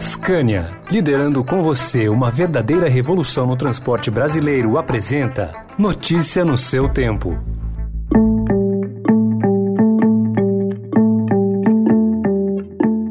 Scania, liderando com você uma verdadeira revolução no transporte brasileiro, apresenta Notícia no seu tempo.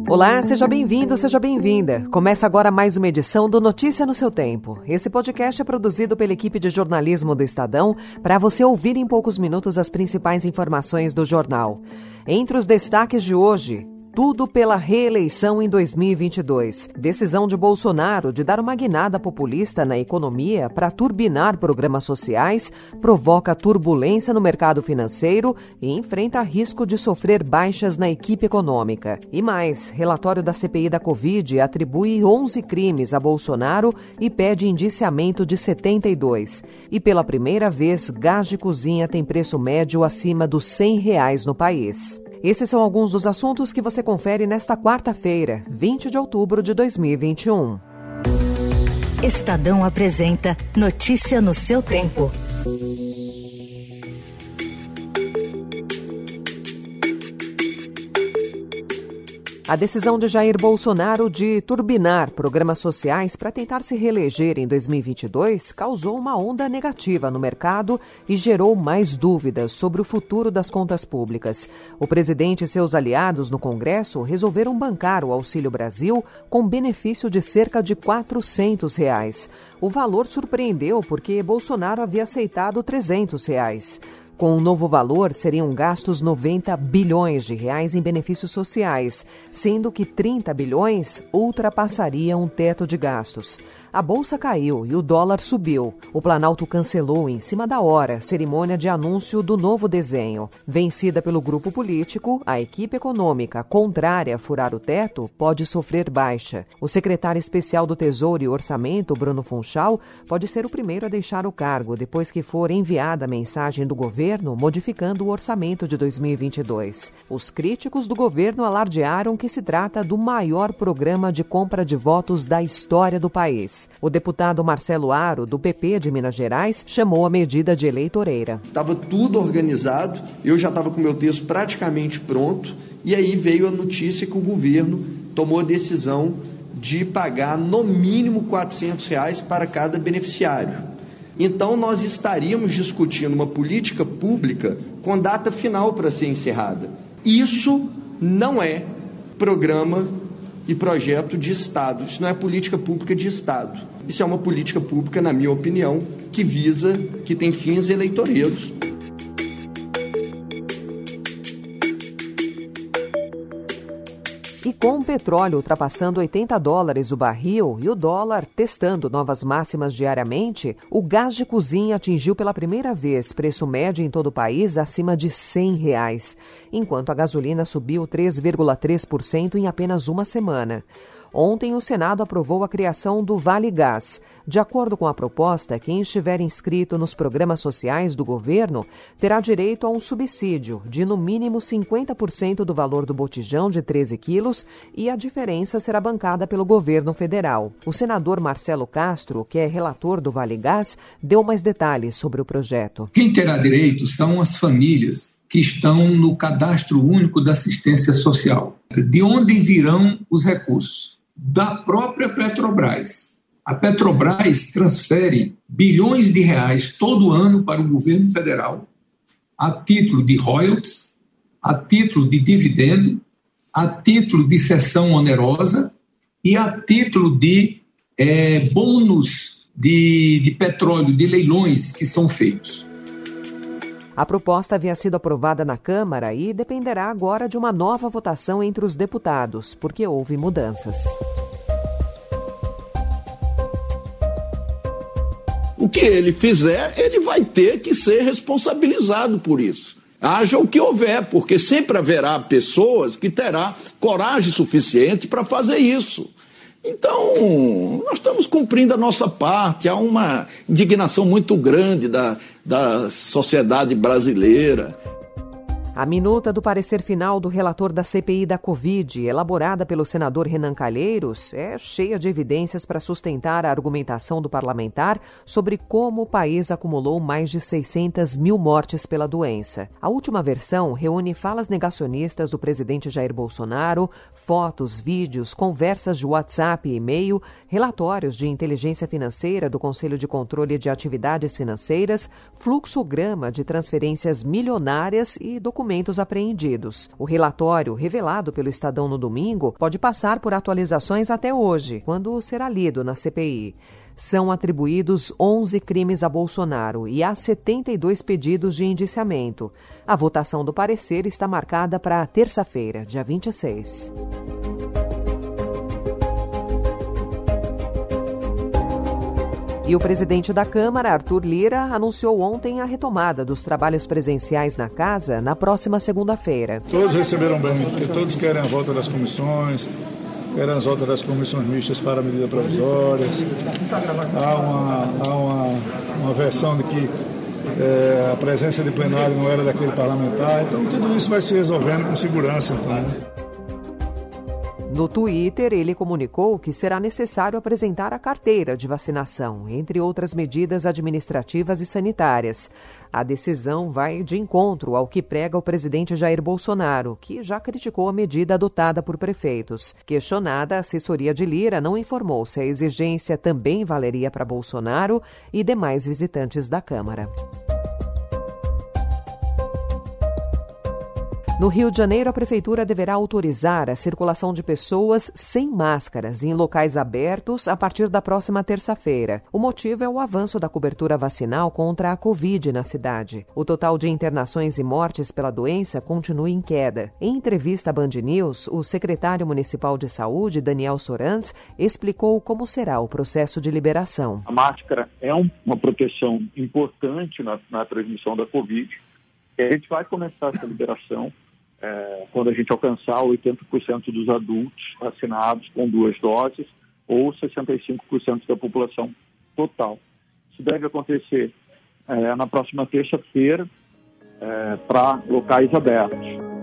Olá, seja bem-vindo, seja bem-vinda. Começa agora mais uma edição do Notícia no seu tempo. Esse podcast é produzido pela equipe de jornalismo do Estadão para você ouvir em poucos minutos as principais informações do jornal. Entre os destaques de hoje, tudo pela reeleição em 2022. Decisão de Bolsonaro de dar uma guinada populista na economia para turbinar programas sociais provoca turbulência no mercado financeiro e enfrenta risco de sofrer baixas na equipe econômica. E mais, relatório da CPI da Covid atribui 11 crimes a Bolsonaro e pede indiciamento de 72. E pela primeira vez, gás de cozinha tem preço médio acima dos 100 reais no país. Esses são alguns dos assuntos que você confere nesta quarta-feira, 20 de outubro de 2021. Estadão apresenta Notícia no seu tempo. A decisão de Jair Bolsonaro de turbinar programas sociais para tentar se reeleger em 2022 causou uma onda negativa no mercado e gerou mais dúvidas sobre o futuro das contas públicas. O presidente e seus aliados no Congresso resolveram bancar o Auxílio Brasil com benefício de cerca de 400 reais. O valor surpreendeu porque Bolsonaro havia aceitado 300 reais. Com o novo valor, seriam gastos 90 bilhões de reais em benefícios sociais, sendo que 30 bilhões ultrapassariam o teto de gastos. A bolsa caiu e o dólar subiu. O Planalto cancelou em cima da hora a cerimônia de anúncio do novo desenho. Vencida pelo grupo político, a equipe econômica contrária a furar o teto pode sofrer baixa. O secretário especial do Tesouro e Orçamento, Bruno Funchal, pode ser o primeiro a deixar o cargo depois que for enviada a mensagem do governo modificando o orçamento de 2022. Os críticos do governo alardearam que se trata do maior programa de compra de votos da história do país. O deputado Marcelo Aro, do PP de Minas Gerais, chamou a medida de eleitoreira. Estava tudo organizado, eu já estava com meu texto praticamente pronto, e aí veio a notícia que o governo tomou a decisão de pagar no mínimo 400 reais para cada beneficiário. Então nós estaríamos discutindo uma política pública com data final para ser encerrada. Isso não é programa e projeto de Estado. Isso não é política pública de Estado. Isso é uma política pública, na minha opinião, que visa, que tem fins eleitoreiros. E com o petróleo ultrapassando 80 dólares o barril e o dólar testando novas máximas diariamente, o gás de cozinha atingiu pela primeira vez preço médio em todo o país acima de 100 reais, enquanto a gasolina subiu 3,3% em apenas uma semana. Ontem, o Senado aprovou a criação do Vale Gás. De acordo com a proposta, quem estiver inscrito nos programas sociais do governo terá direito a um subsídio de no mínimo 50% do valor do botijão de 13 quilos e a diferença será bancada pelo governo federal. O senador Marcelo Castro, que é relator do Vale Gás, deu mais detalhes sobre o projeto. Quem terá direito são as famílias que estão no cadastro único da assistência social. De onde virão os recursos? Da própria Petrobras. A Petrobras transfere bilhões de reais todo ano para o governo federal, a título de royalties, a título de dividendo, a título de cessão onerosa e a título de é, bônus de, de petróleo, de leilões que são feitos. A proposta havia sido aprovada na Câmara e dependerá agora de uma nova votação entre os deputados, porque houve mudanças. O que ele fizer, ele vai ter que ser responsabilizado por isso. Haja o que houver, porque sempre haverá pessoas que terá coragem suficiente para fazer isso. Então, nós estamos cumprindo a nossa parte. Há uma indignação muito grande da, da sociedade brasileira. A minuta do parecer final do relator da CPI da Covid, elaborada pelo senador Renan Calheiros, é cheia de evidências para sustentar a argumentação do parlamentar sobre como o país acumulou mais de 600 mil mortes pela doença. A última versão reúne falas negacionistas do presidente Jair Bolsonaro, fotos, vídeos, conversas de WhatsApp e e-mail, relatórios de inteligência financeira do Conselho de Controle de Atividades Financeiras, fluxograma de transferências milionárias e documentos documentos apreendidos. O relatório, revelado pelo Estadão no domingo, pode passar por atualizações até hoje, quando será lido na CPI são atribuídos 11 crimes a Bolsonaro e há 72 pedidos de indiciamento. A votação do parecer está marcada para terça-feira, dia 26. E o presidente da Câmara, Arthur Lira, anunciou ontem a retomada dos trabalhos presenciais na casa na próxima segunda-feira. Todos receberam bem, todos querem a volta das comissões, querem a volta das comissões mistas para medidas provisórias. Há uma, há uma, uma versão de que é, a presença de plenário não era daquele parlamentar. Então tudo isso vai se resolvendo com segurança. Então. No Twitter, ele comunicou que será necessário apresentar a carteira de vacinação, entre outras medidas administrativas e sanitárias. A decisão vai de encontro ao que prega o presidente Jair Bolsonaro, que já criticou a medida adotada por prefeitos. Questionada, a assessoria de Lira não informou se a exigência também valeria para Bolsonaro e demais visitantes da Câmara. No Rio de Janeiro, a Prefeitura deverá autorizar a circulação de pessoas sem máscaras em locais abertos a partir da próxima terça-feira. O motivo é o avanço da cobertura vacinal contra a Covid na cidade. O total de internações e mortes pela doença continua em queda. Em entrevista à Band News, o secretário municipal de saúde, Daniel Sorans, explicou como será o processo de liberação. A máscara é uma proteção importante na, na transmissão da Covid. A gente vai começar essa liberação é, quando a gente alcançar 80% dos adultos vacinados com duas doses ou 65% da população total. Isso deve acontecer é, na próxima terça-feira é, para locais abertos.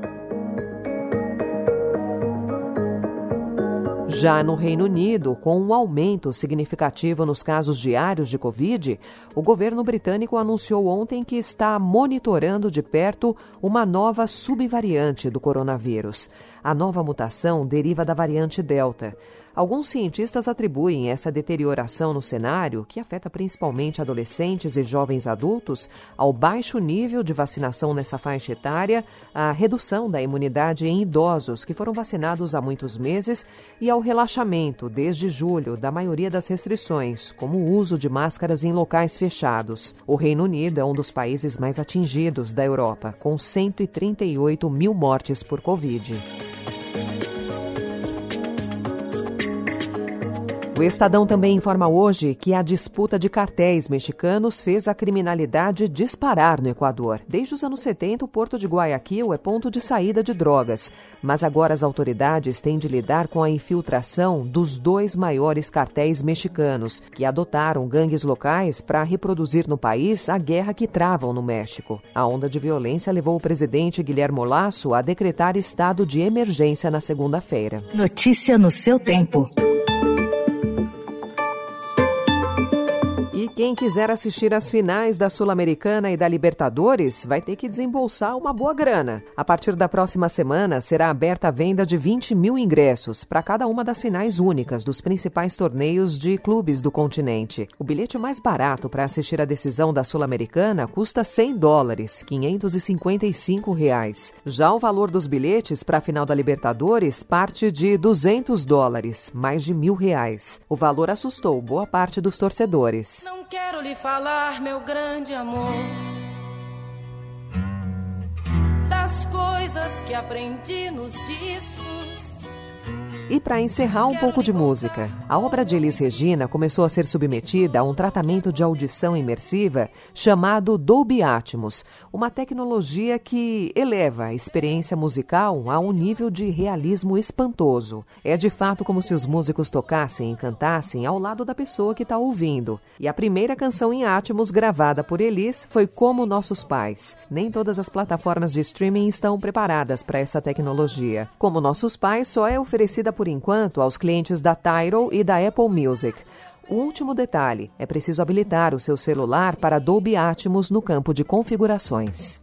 Já no Reino Unido, com um aumento significativo nos casos diários de Covid, o governo britânico anunciou ontem que está monitorando de perto uma nova subvariante do coronavírus. A nova mutação deriva da variante Delta. Alguns cientistas atribuem essa deterioração no cenário, que afeta principalmente adolescentes e jovens adultos, ao baixo nível de vacinação nessa faixa etária, à redução da imunidade em idosos que foram vacinados há muitos meses e ao relaxamento, desde julho, da maioria das restrições, como o uso de máscaras em locais fechados. O Reino Unido é um dos países mais atingidos da Europa, com 138 mil mortes por Covid. O Estadão também informa hoje que a disputa de cartéis mexicanos fez a criminalidade disparar no Equador. Desde os anos 70, o porto de Guayaquil é ponto de saída de drogas, mas agora as autoridades têm de lidar com a infiltração dos dois maiores cartéis mexicanos, que adotaram gangues locais para reproduzir no país a guerra que travam no México. A onda de violência levou o presidente Guilherme Lasso a decretar estado de emergência na segunda-feira. Notícia no seu tempo. Quem quiser assistir às finais da Sul-Americana e da Libertadores vai ter que desembolsar uma boa grana. A partir da próxima semana será aberta a venda de 20 mil ingressos para cada uma das finais únicas dos principais torneios de clubes do continente. O bilhete mais barato para assistir a decisão da Sul-Americana custa 100 dólares, 555 reais. Já o valor dos bilhetes para a final da Libertadores parte de 200 dólares, mais de mil reais. O valor assustou boa parte dos torcedores. Não quero lhe falar, meu grande amor, das coisas que aprendi nos discos E para encerrar, um pouco de música. A obra de Elis Regina começou a ser submetida a um tratamento de audição imersiva chamado Dolby Atmos, uma tecnologia que eleva a experiência musical a um nível de realismo espantoso. É de fato como se os músicos tocassem e cantassem ao lado da pessoa que está ouvindo. E a primeira canção em Atmos gravada por Elis foi Como Nossos Pais. Nem todas as plataformas de streaming estão preparadas para essa tecnologia. Como Nossos Pais só é oferecida por enquanto aos clientes da Tidal e da Apple Music. Último detalhe: é preciso habilitar o seu celular para Dolby Atmos no campo de configurações.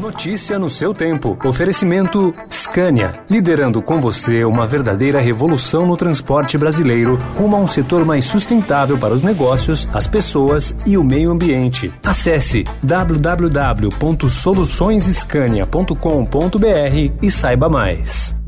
Notícia no seu tempo. Oferecimento Scania, liderando com você uma verdadeira revolução no transporte brasileiro, rumo a um setor mais sustentável para os negócios, as pessoas e o meio ambiente. Acesse www.soluçõesescania.com.br e saiba mais.